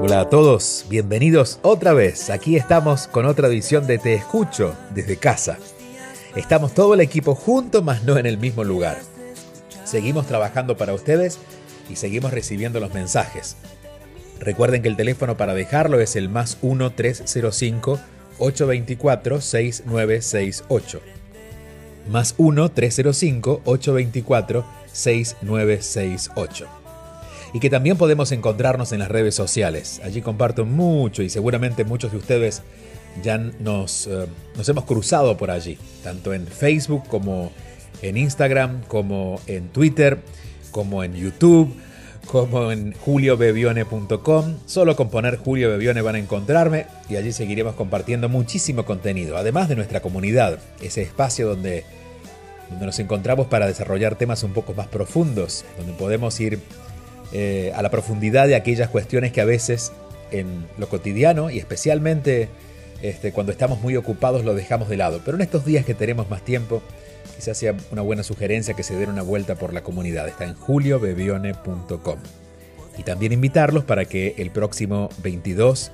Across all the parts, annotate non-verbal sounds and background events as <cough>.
Hola a todos, bienvenidos otra vez. Aquí estamos con otra edición de Te Escucho desde casa. Estamos todo el equipo junto, mas no en el mismo lugar. Seguimos trabajando para ustedes y seguimos recibiendo los mensajes. Recuerden que el teléfono para dejarlo es el más 1-305 824 6968. Más 1-305 824 6968 y que también podemos encontrarnos en las redes sociales. Allí comparto mucho y seguramente muchos de ustedes ya nos, eh, nos hemos cruzado por allí, tanto en Facebook como en Instagram, como en Twitter, como en YouTube, como en juliobebione.com. Solo con poner Julio Bebione van a encontrarme y allí seguiremos compartiendo muchísimo contenido, además de nuestra comunidad, ese espacio donde, donde nos encontramos para desarrollar temas un poco más profundos, donde podemos ir eh, a la profundidad de aquellas cuestiones que a veces en lo cotidiano y especialmente este, cuando estamos muy ocupados lo dejamos de lado. Pero en estos días que tenemos más tiempo, quizás sea una buena sugerencia que se den una vuelta por la comunidad. Está en juliobebione.com. Y también invitarlos para que el próximo 22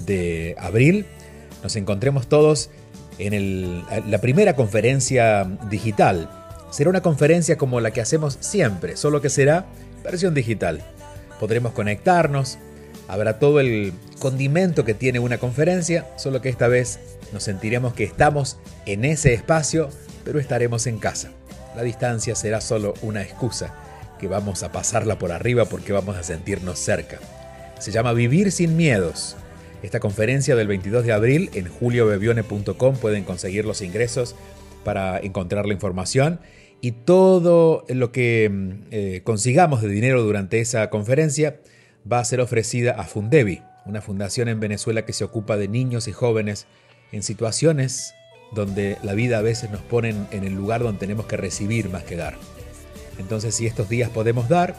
de abril nos encontremos todos en la primera conferencia digital. Será una conferencia como la que hacemos siempre, solo que será versión digital. Podremos conectarnos, habrá todo el condimento que tiene una conferencia, solo que esta vez nos sentiremos que estamos en ese espacio, pero estaremos en casa. La distancia será solo una excusa, que vamos a pasarla por arriba porque vamos a sentirnos cerca. Se llama Vivir sin miedos. Esta conferencia del 22 de abril en juliobebione.com pueden conseguir los ingresos para encontrar la información y todo lo que mm, eh, consigamos de dinero durante esa conferencia va a ser ofrecida a Fundevi, una fundación en Venezuela que se ocupa de niños y jóvenes en situaciones donde la vida a veces nos pone en el lugar donde tenemos que recibir más que dar. Entonces si estos días podemos dar,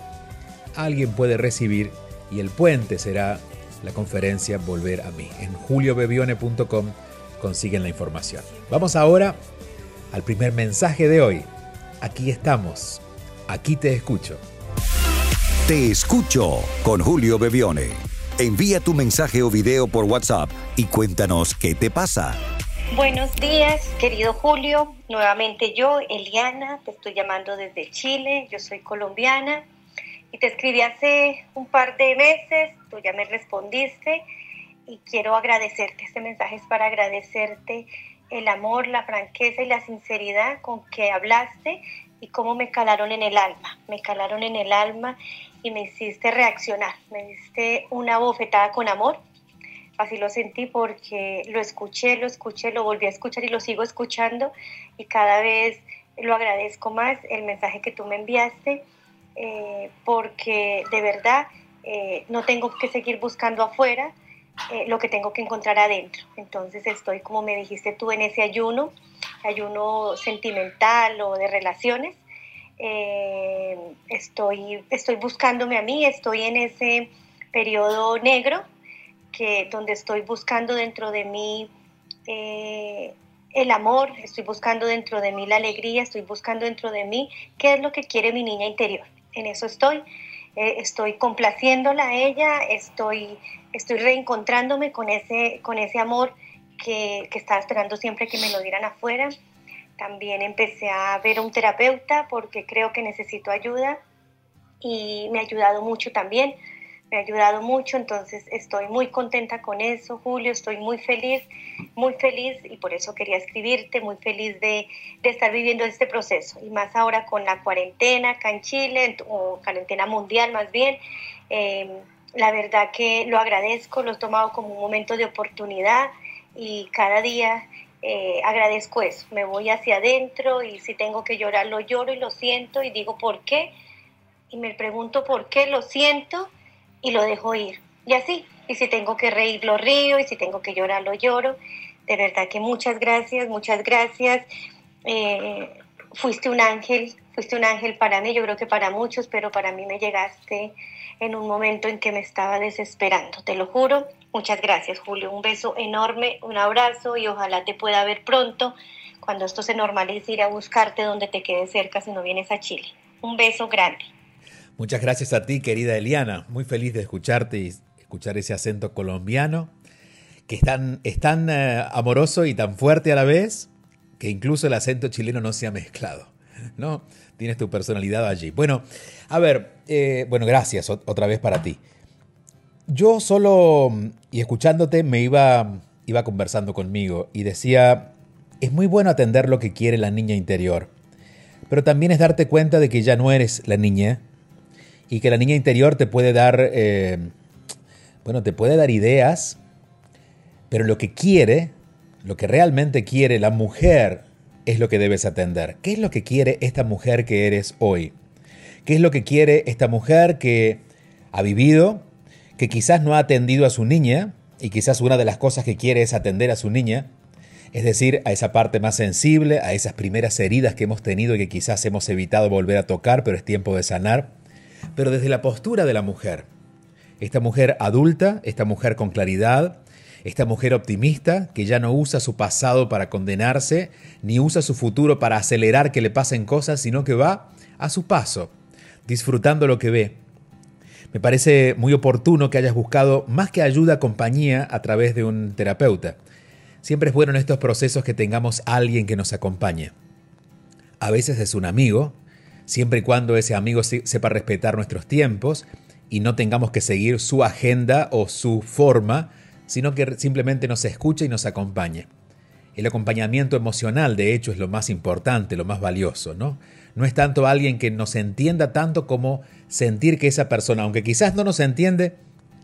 alguien puede recibir y el puente será la conferencia Volver a mí. En juliobebione.com consiguen la información. Vamos ahora al primer mensaje de hoy aquí estamos. Aquí te escucho. Te escucho con Julio Bebione. Envía tu mensaje o video por WhatsApp y cuéntanos qué te pasa. Buenos días, querido Julio. Nuevamente yo, Eliana, te estoy llamando desde Chile. Yo soy colombiana y te escribí hace un par de meses. Tú ya me respondiste y quiero agradecerte. Este mensaje es para agradecerte el amor, la franqueza y la sinceridad con que hablaste y cómo me calaron en el alma. Me calaron en el alma y me hiciste reaccionar. Me diste una bofetada con amor. Así lo sentí porque lo escuché, lo escuché, lo volví a escuchar y lo sigo escuchando y cada vez lo agradezco más el mensaje que tú me enviaste eh, porque de verdad eh, no tengo que seguir buscando afuera, eh, lo que tengo que encontrar adentro. Entonces estoy, como me dijiste tú, en ese ayuno, ayuno sentimental o de relaciones. Eh, estoy, estoy buscándome a mí, estoy en ese periodo negro que, donde estoy buscando dentro de mí eh, el amor, estoy buscando dentro de mí la alegría, estoy buscando dentro de mí qué es lo que quiere mi niña interior. En eso estoy. Estoy complaciéndola a ella, estoy estoy reencontrándome con ese, con ese amor que, que, estaba esperando siempre que me lo dieran afuera. También empecé a ver a un terapeuta porque creo que necesito ayuda y me ha ayudado mucho también. Me ha ayudado mucho, entonces estoy muy contenta con eso, Julio, estoy muy feliz, muy feliz y por eso quería escribirte, muy feliz de, de estar viviendo este proceso y más ahora con la cuarentena acá en Chile, o cuarentena mundial más bien. Eh, la verdad que lo agradezco, lo he tomado como un momento de oportunidad y cada día eh, agradezco eso. Me voy hacia adentro y si tengo que llorar, lo lloro y lo siento y digo por qué. y me pregunto por qué, lo siento y lo dejo ir. Y así, y si tengo que reír, lo río, y si tengo que llorar, lo lloro. De verdad que muchas gracias, muchas gracias. Eh, fuiste un ángel, fuiste un ángel para mí, yo creo que para muchos, pero para mí me llegaste en un momento en que me estaba desesperando, te lo juro. Muchas gracias, Julio. Un beso enorme, un abrazo y ojalá te pueda ver pronto cuando esto se normalice, ir a buscarte donde te quede cerca si no vienes a Chile. Un beso grande. Muchas gracias a ti, querida Eliana. Muy feliz de escucharte y escuchar ese acento colombiano, que es tan, es tan eh, amoroso y tan fuerte a la vez, que incluso el acento chileno no se ha mezclado. ¿no? Tienes tu personalidad allí. Bueno, a ver, eh, bueno, gracias otra vez para ti. Yo solo, y escuchándote, me iba, iba conversando conmigo y decía, es muy bueno atender lo que quiere la niña interior, pero también es darte cuenta de que ya no eres la niña y que la niña interior te puede dar eh, bueno, te puede dar ideas, pero lo que quiere, lo que realmente quiere la mujer es lo que debes atender. ¿Qué es lo que quiere esta mujer que eres hoy? ¿Qué es lo que quiere esta mujer que ha vivido, que quizás no ha atendido a su niña, y quizás una de las cosas que quiere es atender a su niña, es decir, a esa parte más sensible, a esas primeras heridas que hemos tenido y que quizás hemos evitado volver a tocar, pero es tiempo de sanar, pero desde la postura de la mujer, esta mujer adulta, esta mujer con claridad, esta mujer optimista que ya no usa su pasado para condenarse, ni usa su futuro para acelerar que le pasen cosas, sino que va a su paso, disfrutando lo que ve. Me parece muy oportuno que hayas buscado más que ayuda, compañía a través de un terapeuta. Siempre es bueno en estos procesos que tengamos alguien que nos acompañe. A veces es un amigo, siempre y cuando ese amigo sepa respetar nuestros tiempos y no tengamos que seguir su agenda o su forma, sino que simplemente nos escuche y nos acompañe. El acompañamiento emocional, de hecho, es lo más importante, lo más valioso, ¿no? No es tanto alguien que nos entienda tanto como sentir que esa persona, aunque quizás no nos entiende,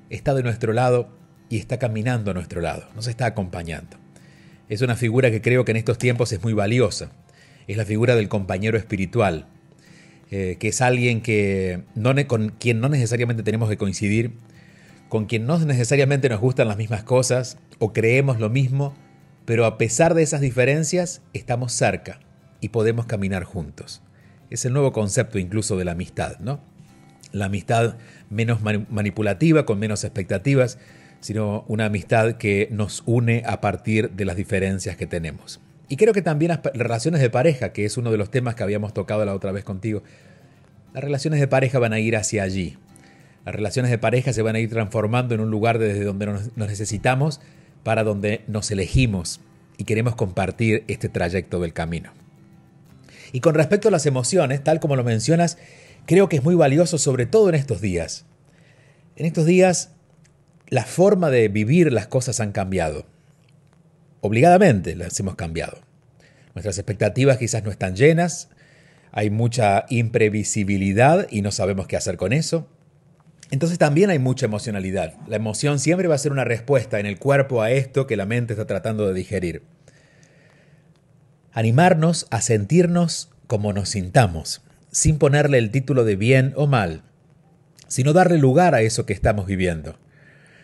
está de nuestro lado y está caminando a nuestro lado, nos está acompañando. Es una figura que creo que en estos tiempos es muy valiosa. Es la figura del compañero espiritual, eh, que es alguien que no, con quien no necesariamente tenemos que coincidir, con quien no necesariamente nos gustan las mismas cosas o creemos lo mismo, pero a pesar de esas diferencias estamos cerca y podemos caminar juntos. Es el nuevo concepto incluso de la amistad, ¿no? La amistad menos manipulativa, con menos expectativas, sino una amistad que nos une a partir de las diferencias que tenemos. Y creo que también las relaciones de pareja, que es uno de los temas que habíamos tocado la otra vez contigo, las relaciones de pareja van a ir hacia allí. Las relaciones de pareja se van a ir transformando en un lugar desde donde nos, necesitamos para donde nos elegimos y queremos compartir este trayecto del camino. Y con respecto a las emociones, tal como lo mencionas, creo que es muy valioso, sobre todo en estos días. En estos días, la forma de vivir las cosas han cambiado obligadamente las hemos cambiado. Nuestras expectativas quizás no están llenas, hay mucha imprevisibilidad y no sabemos qué hacer con eso. Entonces también hay mucha emocionalidad. La emoción siempre va a ser una respuesta en el cuerpo a esto que la mente está tratando de digerir. Animarnos a sentirnos como nos sintamos, sin ponerle el título de bien o mal, sino darle lugar a eso que estamos viviendo.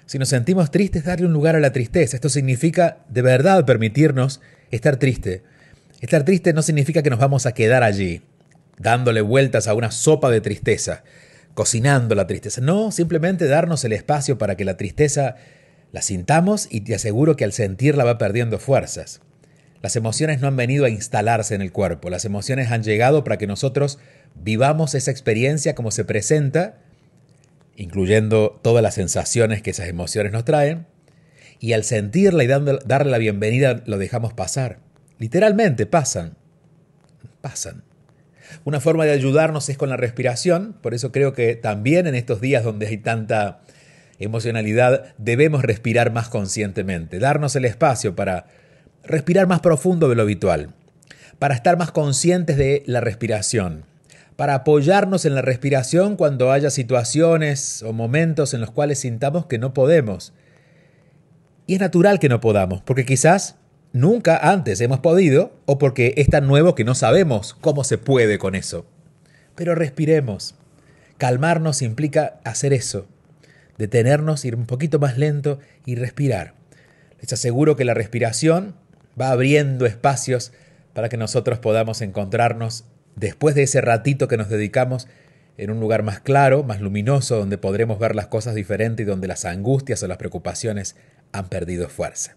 Si nos sentimos tristes, darle un lugar a la tristeza. Esto significa de verdad permitirnos estar triste. Estar triste no significa que nos vamos a quedar allí, dándole vueltas a una sopa de tristeza, cocinando la tristeza. No, simplemente darnos el espacio para que la tristeza la sintamos y te aseguro que al sentirla va perdiendo fuerzas. Las emociones no han venido a instalarse en el cuerpo, las emociones han llegado para que nosotros vivamos esa experiencia como se presenta incluyendo todas las sensaciones que esas emociones nos traen, y al sentirla y darle la bienvenida lo dejamos pasar. Literalmente pasan, pasan. Una forma de ayudarnos es con la respiración, por eso creo que también en estos días donde hay tanta emocionalidad debemos respirar más conscientemente, darnos el espacio para respirar más profundo de lo habitual, para estar más conscientes de la respiración, para apoyarnos en la respiración cuando haya situaciones o momentos en los cuales sintamos que no podemos. Y es natural que no podamos, porque quizás nunca antes hemos podido o porque es tan nuevo que no sabemos cómo se puede con eso. Pero respiremos. Calmarnos implica hacer eso, detenernos, ir un poquito más lento y respirar. Les aseguro que la respiración va abriendo espacios para que nosotros podamos encontrarnos después de ese ratito que nos dedicamos en un lugar más claro, más luminoso, donde podremos ver las cosas diferentes y donde las angustias o las preocupaciones han perdido fuerza.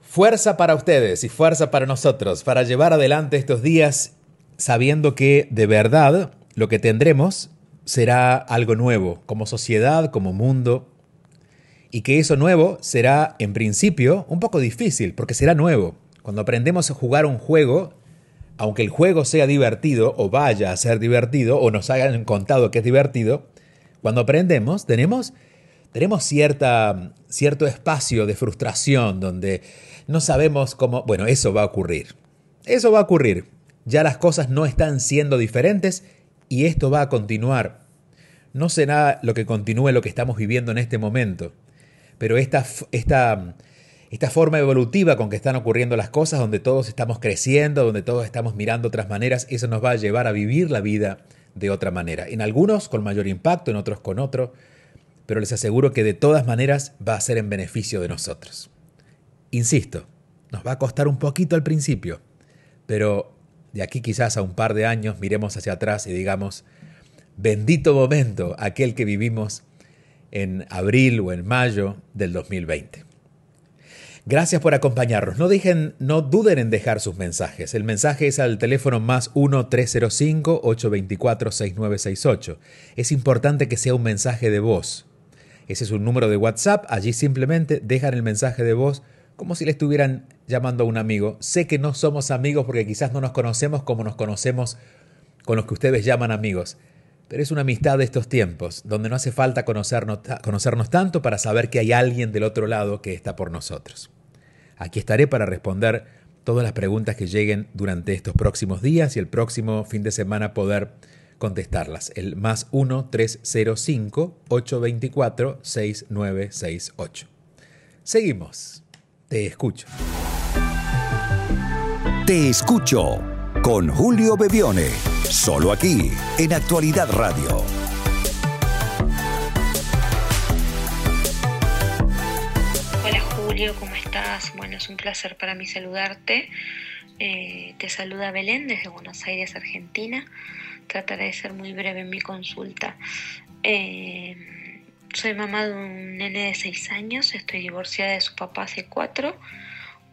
Fuerza para ustedes y fuerza para nosotros, para llevar adelante estos días sabiendo que de verdad lo que tendremos será algo nuevo, como sociedad, como mundo, y que eso nuevo será, en principio, un poco difícil, porque será nuevo. Cuando aprendemos a jugar un juego, aunque el juego sea divertido o vaya a ser divertido o nos hayan contado que es divertido, cuando aprendemos tenemos, tenemos cierta, cierto espacio de frustración donde no sabemos cómo... Bueno, eso va a ocurrir. Eso va a ocurrir. Ya las cosas no están siendo diferentes y esto va a continuar. No será lo que continúe lo que estamos viviendo en este momento, pero esta, esta esta forma evolutiva con que están ocurriendo las cosas, donde todos estamos creciendo, donde todos estamos mirando otras maneras, eso nos va a llevar a vivir la vida de otra manera. En algunos con mayor impacto, en otros con otro, pero les aseguro que de todas maneras va a ser en beneficio de nosotros. Insisto, nos va a costar un poquito al principio, pero de aquí quizás a un par de años miremos hacia atrás y digamos, bendito momento aquel que vivimos en abril o en mayo del 2020. Gracias por acompañarnos. No, dejen, no duden en dejar sus mensajes. El mensaje es al teléfono más 1-305-824-6968. Es importante que sea un mensaje de voz. Ese es un número de WhatsApp. Allí simplemente dejan el mensaje de voz como si le estuvieran llamando a un amigo. Sé que no somos amigos porque quizás no nos conocemos como nos conocemos con los que ustedes llaman amigos. Pero es una amistad de estos tiempos, donde no hace falta conocernos, tanto para saber que hay alguien del otro lado que está por nosotros. Aquí estaré para responder todas las preguntas que lleguen durante estos próximos días y el próximo fin de semana poder contestarlas. El más 1-305-824-6968. Seguimos. Te escucho. Te escucho con Julio Bebione. Solo aquí, en Actualidad Radio. Hola Julio, ¿cómo estás? Bueno, es un placer para mí saludarte. Eh, te saluda Belén desde Buenos Aires, Argentina. Trataré de ser muy breve en mi consulta. Eh, soy mamá de un nene de 6 años, estoy divorciada de su papá hace 4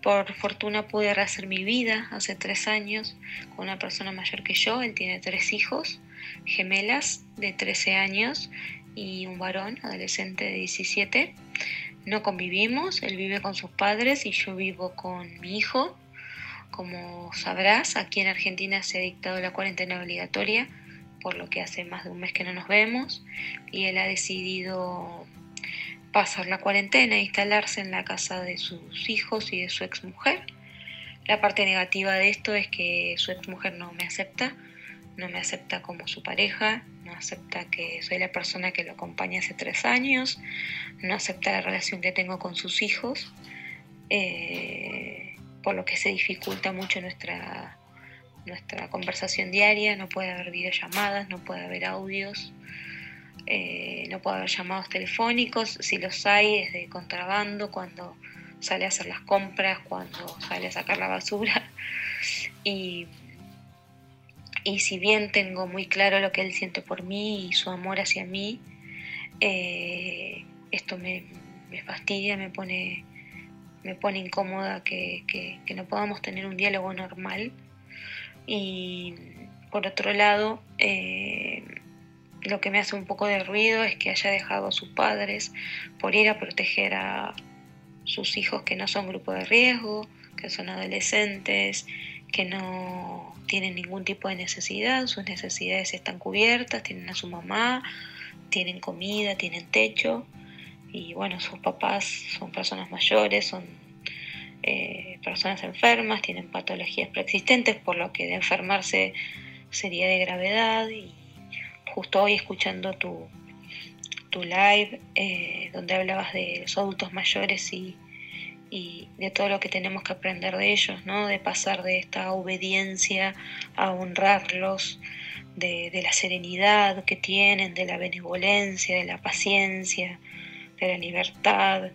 por fortuna pude rehacer mi vida hace tres años con una persona mayor que yo. Él tiene tres hijos, gemelas de 13 años y un varón adolescente de 17. No convivimos, él vive con sus padres y yo vivo con mi hijo. Como sabrás, aquí en Argentina se ha dictado la cuarentena obligatoria, por lo que hace más de un mes que no nos vemos y él ha decidido pasar la cuarentena e instalarse en la casa de sus hijos y de su exmujer. La parte negativa de esto es que su exmujer no me acepta, no me acepta como su pareja, no acepta que soy la persona que lo acompaña hace tres años, no acepta la relación que tengo con sus hijos, eh, por lo que se dificulta mucho nuestra, nuestra conversación diaria, no puede haber videollamadas, no puede haber audios. Eh, no puede haber llamados telefónicos, si los hay es de contrabando, cuando sale a hacer las compras, cuando sale a sacar la basura. Y, y si bien tengo muy claro lo que él siente por mí y su amor hacia mí, eh, esto me, fastidia, me pone, me pone incómoda que, que no podamos tener un diálogo normal. Y por otro lado, eh, lo que me hace un poco de ruido es que haya dejado a sus padres por ir a proteger a sus hijos que no son grupo de riesgo, que son adolescentes, que no tienen ningún tipo de necesidad, sus necesidades están cubiertas, tienen a su mamá, tienen comida, tienen techo y bueno, sus papás son personas mayores, son eh, personas enfermas, tienen patologías preexistentes, por lo que de enfermarse sería de gravedad y justo hoy escuchando tu, tu live eh, donde hablabas de los adultos mayores y, y, de todo lo que tenemos que aprender de ellos, ¿no? de pasar de esta obediencia a honrarlos, de, la serenidad que tienen, de la benevolencia, de la paciencia, de la libertad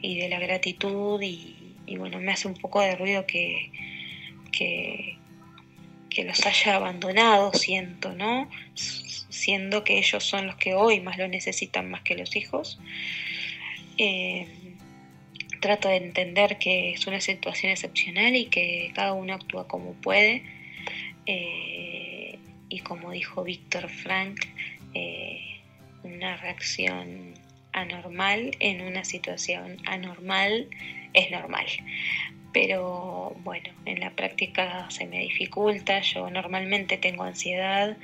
y de la gratitud y, bueno, me hace un poco de ruido que, que, los haya abandonado, siento, ¿no? Siendo que ellos son los que hoy más lo necesitan más que los hijos. Eh, trato de entender que es una situación excepcional y que cada uno actúa como puede. Eh, y como dijo Víctor Frank, eh, una reacción anormal en una situación anormal es normal. Pero bueno, en la práctica se me dificulta, yo normalmente tengo ansiedad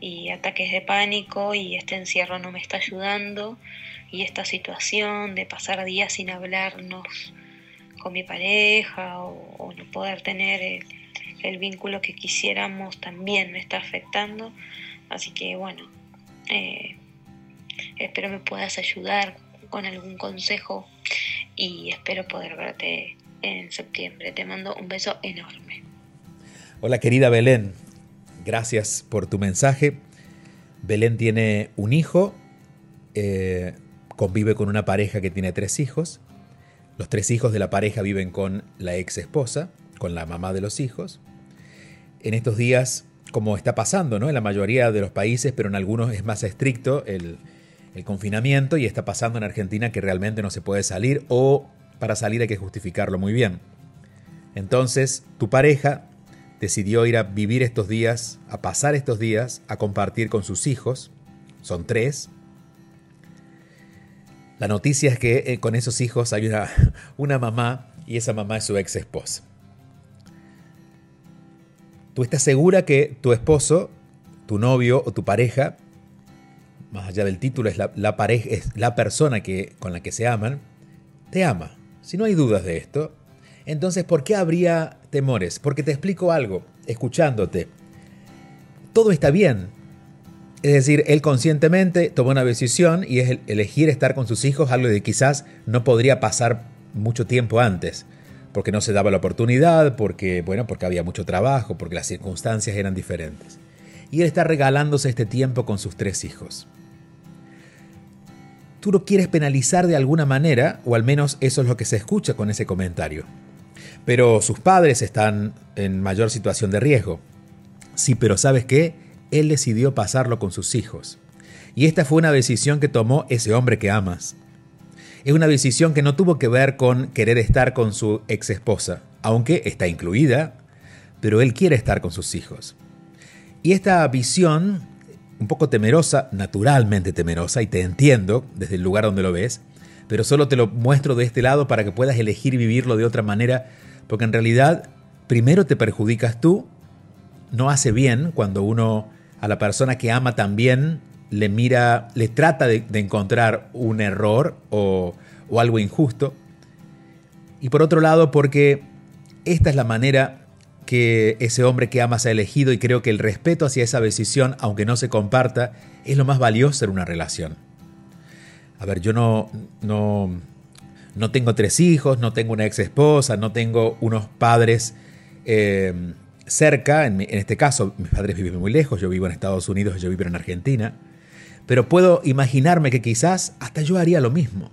y ataques de pánico y este encierro no me está ayudando y esta situación de pasar días sin hablarnos con mi pareja o, no poder tener el, vínculo que quisiéramos también me está afectando. Así que bueno, eh, espero me puedas ayudar con algún consejo y espero poder verte en septiembre. Te mando un beso enorme. Hola querida Belén, gracias por tu mensaje. Belén tiene un hijo, eh, convive con una pareja que tiene tres hijos. Los tres hijos de la pareja viven con la ex esposa, con la mamá de los hijos en estos días, como está pasando ¿no? en la mayoría de los países, pero en algunos es más estricto el, confinamiento y está pasando en Argentina que realmente no se puede salir o para salir hay que justificarlo muy bien. Entonces, tu pareja decidió ir a vivir estos días, a pasar estos días, a compartir con sus hijos. Son tres. La noticia es que eh, con esos hijos hay una, <laughs> una mamá y esa mamá es su ex esposa. Tú estás segura que tu esposo, tu novio o tu pareja, más allá del título, es la, pareja, es la persona que, con la que se aman, te ama. Si no hay dudas de esto, entonces ¿por qué habría temores? Porque te explico algo, escuchándote. Todo está bien. Es decir, él conscientemente tomó una decisión y es elegir estar con sus hijos, algo de quizás no podría pasar mucho tiempo antes porque no se daba la oportunidad, porque, bueno, porque había mucho trabajo, porque las circunstancias eran diferentes. Y él está regalándose este tiempo con sus tres hijos. Tú lo quieres penalizar de alguna manera, o al menos eso es lo que se escucha con ese comentario. Pero sus padres están en mayor situación de riesgo. Sí, pero ¿sabes qué? Él decidió pasarlo con sus hijos. Y esta fue una decisión que tomó ese hombre que amas. Es una decisión que no tuvo que ver con querer estar con su ex esposa, aunque está incluida, pero él quiere estar con sus hijos. Y esta visión, un poco temerosa, naturalmente temerosa, y te entiendo desde el lugar donde lo ves, pero solo te lo muestro de este lado para que puedas elegir vivirlo de otra manera, porque en realidad primero te perjudicas tú, no hace bien cuando uno a la persona que ama también le mira, le trata de, encontrar un error o, o algo injusto. Y por otro lado, porque esta es la manera que ese hombre que amas ha elegido y creo que el respeto hacia esa decisión, aunque no se comparta, es lo más valioso en una relación. A ver, yo no, no, no tengo tres hijos, no tengo una ex esposa, no tengo unos padres eh, cerca, en, en, este caso mis padres viven muy lejos, yo vivo en Estados Unidos, yo vivo en Argentina, pero puedo imaginarme que quizás hasta yo haría lo mismo.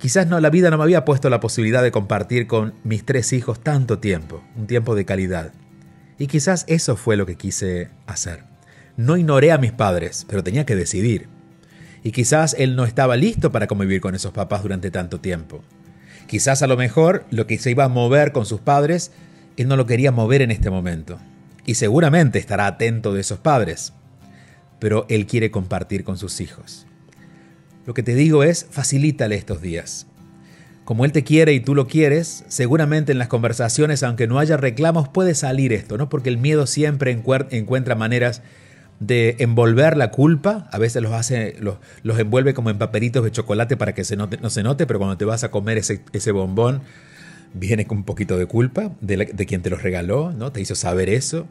Quizás no, la vida no me había puesto la posibilidad de compartir con mis tres hijos tanto tiempo, un tiempo de calidad. Y quizás eso fue lo que quise hacer. No ignoré a mis padres, pero tenía que decidir. Y quizás él no estaba listo para convivir con esos papás durante tanto tiempo. Quizás a lo mejor lo que se iba a mover con sus padres, él no lo quería mover en este momento. Y seguramente estará atento de esos padres pero Él quiere compartir con sus hijos. Lo que te digo es, facilítale estos días. Como Él te quiere y tú lo quieres, seguramente en las conversaciones, aunque no haya reclamos, puede salir esto, ¿no? Porque el miedo siempre encuentra maneras de envolver la culpa, a veces los hace, los, envuelve como en papelitos de chocolate para que se no se note, pero cuando te vas a comer ese, ese bombón, viene con un poquito de culpa de, de, quien te los regaló, ¿no? Te hizo saber eso.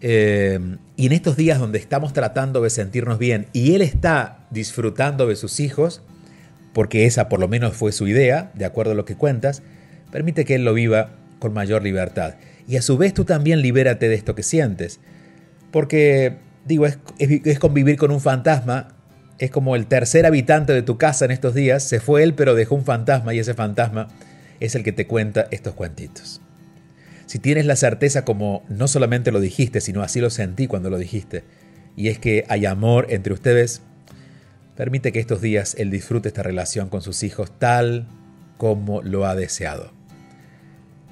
Eh, y en estos días donde estamos tratando de sentirnos bien y él está disfrutando de sus hijos, porque esa por lo menos fue su idea, de acuerdo a lo que cuentas, permite que él lo viva con mayor libertad. Y a su vez tú también libérate de esto que sientes. Porque digo, es, convivir con un fantasma. Es como el tercer habitante de tu casa en estos días. Se fue él, pero dejó un fantasma y ese fantasma es el que te cuenta estos cuentitos. Si tienes la certeza como no solamente lo dijiste, sino así lo sentí cuando lo dijiste, y es que hay amor entre ustedes, permite que estos días él disfrute esta relación con sus hijos tal como lo ha deseado.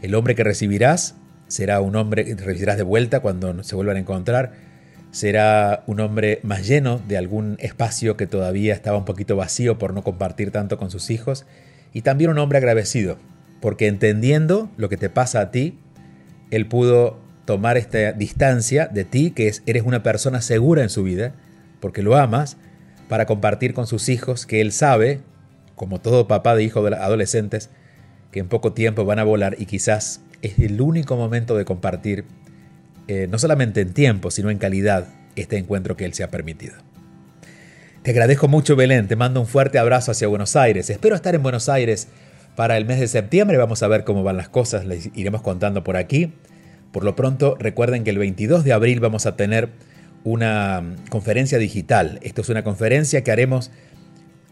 El hombre que recibirás será un hombre que recibirás de vuelta cuando se vuelvan a encontrar, será un hombre más lleno de algún espacio que todavía estaba un poquito vacío por no compartir tanto con sus hijos, y también un hombre agradecido, porque entendiendo lo que te pasa a ti, él pudo tomar esta distancia de ti, que es, eres una persona segura en su vida, porque lo amas, para compartir con sus hijos que él sabe, como todo papá de hijos adolescentes, que en poco tiempo van a volar y quizás es el único momento de compartir, eh, no solamente en tiempo, sino en calidad, este encuentro que él se ha permitido. Te agradezco mucho, Belén. Te mando un fuerte abrazo hacia Buenos Aires. Espero estar en Buenos Aires para el mes de septiembre. Vamos a ver cómo van las cosas. Les iremos contando por aquí. Por lo pronto, recuerden que el 22 de abril vamos a tener una mm, conferencia digital. Esto es una conferencia que haremos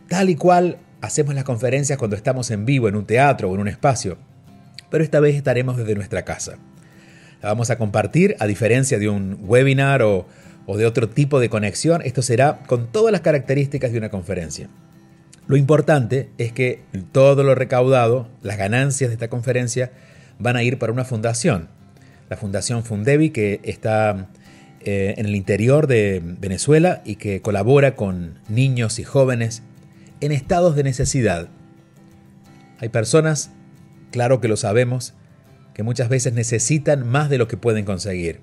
tal y cual hacemos las conferencias cuando estamos en vivo en un teatro o en un espacio. Pero esta vez estaremos desde nuestra casa. La vamos a compartir a diferencia de un webinar o o de otro tipo de conexión, esto será con todas las características de una conferencia. Lo importante es que todo lo recaudado, las ganancias de esta conferencia, van a ir para una fundación, la Fundación Fundevi, que está eh, en el interior de Venezuela y que colabora con niños y jóvenes en estados de necesidad. Hay personas, claro que lo sabemos, que muchas veces necesitan más de lo que pueden conseguir.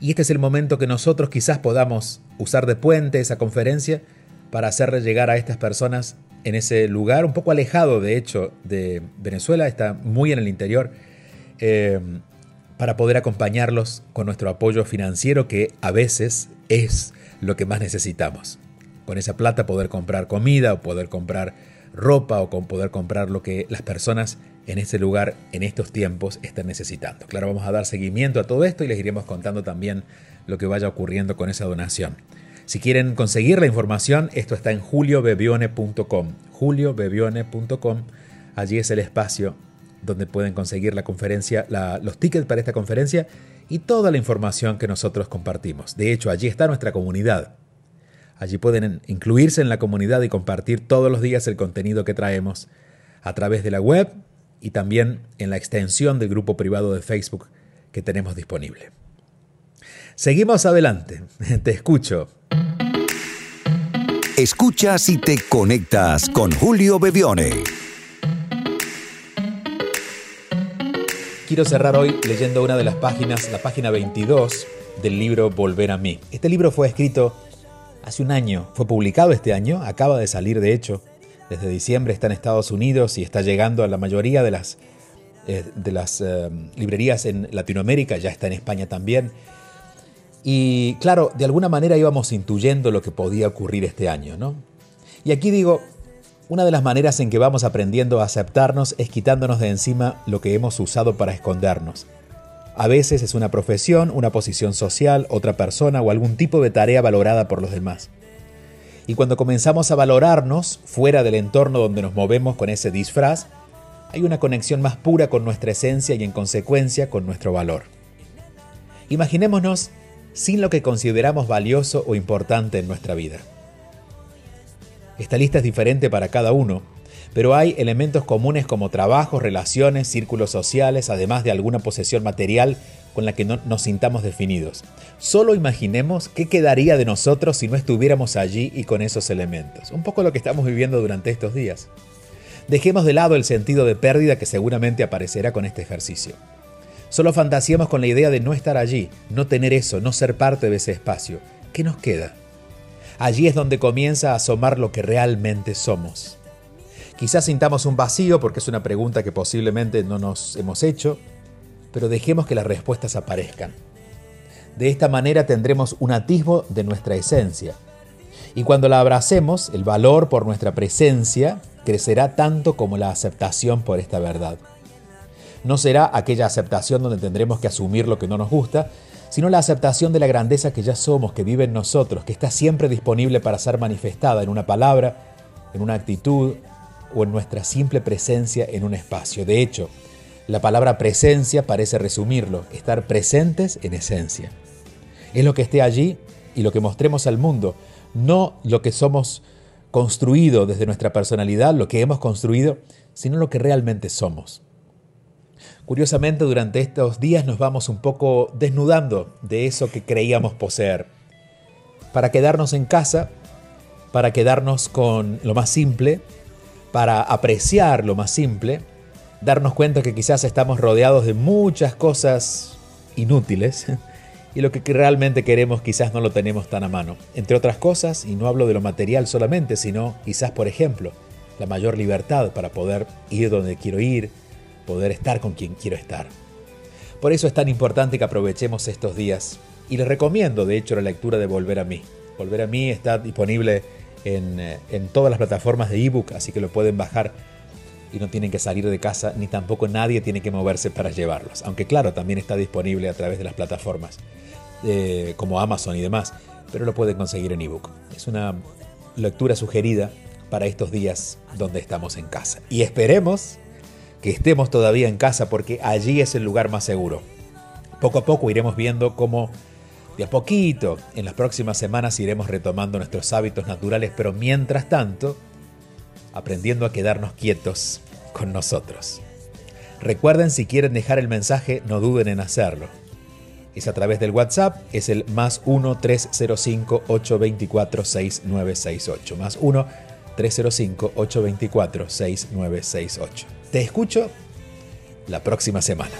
Y este es el momento que nosotros quizás podamos usar de puente esa conferencia para hacerle llegar a estas personas en ese lugar, un poco alejado de hecho de Venezuela, está muy en el interior, eh, para poder acompañarlos con nuestro apoyo financiero que a veces es lo que más necesitamos. Con esa plata poder comprar comida o poder comprar ropa o con poder comprar lo que las personas en ese lugar en estos tiempos están necesitando. Claro, vamos a dar seguimiento a todo esto y les iremos contando también lo que vaya ocurriendo con esa donación. Si quieren conseguir la información, esto está en juliobebione.com. juliobebione.com. Allí es el espacio donde pueden conseguir la conferencia, los tickets para esta conferencia y toda la información que nosotros compartimos. De hecho, allí está nuestra comunidad. Allí pueden incluirse en la comunidad y compartir todos los días el contenido que traemos a través de la web y también en la extensión del grupo privado de Facebook que tenemos disponible. Seguimos adelante. <laughs> Te escucho. Escuchas y te conectas con Julio Bebione. Quiero cerrar hoy leyendo una de las páginas, la página 22 del libro Volver a mí. Este libro fue escrito hace un año, fue publicado este año, acaba de salir de hecho, desde diciembre está en Estados Unidos y está llegando a la mayoría de las, eh, de las eh, librerías en Latinoamérica, ya está en España también. Y claro, de alguna manera íbamos intuyendo lo que podía ocurrir este año, ¿no? Y aquí digo, una de las maneras en que vamos aprendiendo a aceptarnos es quitándonos de encima lo que hemos usado para escondernos. A veces es una profesión, una posición social, otra persona o algún tipo de tarea valorada por los demás. Y cuando comenzamos a valorarnos fuera del entorno donde nos movemos con ese disfraz, hay una conexión más pura con nuestra esencia y en consecuencia con nuestro valor. Imaginémonos sin lo que consideramos valioso o importante en nuestra vida. Esta lista es diferente para cada uno, pero hay elementos comunes como trabajo, relaciones, círculos sociales, además de alguna posesión material con la que no nos sintamos definidos. Solo imaginemos qué quedaría de nosotros si no estuviéramos allí y con esos elementos. Un poco lo que estamos viviendo durante estos días. Dejemos de lado el sentido de pérdida que seguramente aparecerá con este ejercicio. Solo fantaseamos con la idea de no estar allí, no tener eso, no ser parte de ese espacio. ¿Qué nos queda? Allí es donde comienza a asomar lo que realmente somos. Quizás sintamos un vacío porque es una pregunta que posiblemente no nos hemos hecho, pero dejemos que las respuestas aparezcan. De esta manera tendremos un atisbo de nuestra esencia. Y cuando la abracemos, el valor por nuestra presencia crecerá tanto como la aceptación por esta verdad. No será aquella aceptación donde tendremos que asumir lo que no nos gusta, sino la aceptación de la grandeza que ya somos, que vive en nosotros, que está siempre disponible para ser manifestada en una palabra, en una actitud o en nuestra simple presencia en un espacio. De hecho, la palabra presencia parece resumirlo, estar presentes en esencia. Es lo que esté allí y lo que mostremos al mundo, no lo que somos construido desde nuestra personalidad, lo que hemos construido, sino lo que realmente somos. Curiosamente, durante estos días nos vamos un poco desnudando de eso que creíamos poseer, para quedarnos en casa, para quedarnos con lo más simple, para apreciar lo más simple, darnos cuenta que quizás estamos rodeados de muchas cosas inútiles <laughs> y lo que realmente queremos quizás no lo tenemos tan a mano. Entre otras cosas, y no hablo de lo material solamente, sino quizás, por ejemplo, la mayor libertad para poder ir donde quiero ir, poder estar con quien quiero estar. Por eso es tan importante que aprovechemos estos días. Y les recomiendo, de hecho, la lectura de Volver a mí. Volver a mí está disponible en, eh, en todas las plataformas de ebook, así que lo pueden bajar y no tienen que salir de casa, ni tampoco nadie tiene que moverse para llevarlos. Aunque claro, también está disponible a través de las plataformas eh, como Amazon y demás, pero lo pueden conseguir en ebook. Es una lectura sugerida para estos días donde estamos en casa. Y esperemos que estemos todavía en casa porque allí es el lugar más seguro. Poco a poco iremos viendo cómo de a poquito en las próximas semanas iremos retomando nuestros hábitos naturales, pero mientras tanto, aprendiendo a quedarnos quietos con nosotros. Recuerden si quieren dejar el mensaje, no duden en hacerlo. Es a través del WhatsApp, es el más 1-305-824-6968. Más 1-305-824-6968. Te escucho la próxima semana.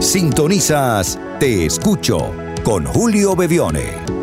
Sintonizas Te Escucho con Julio Bevione.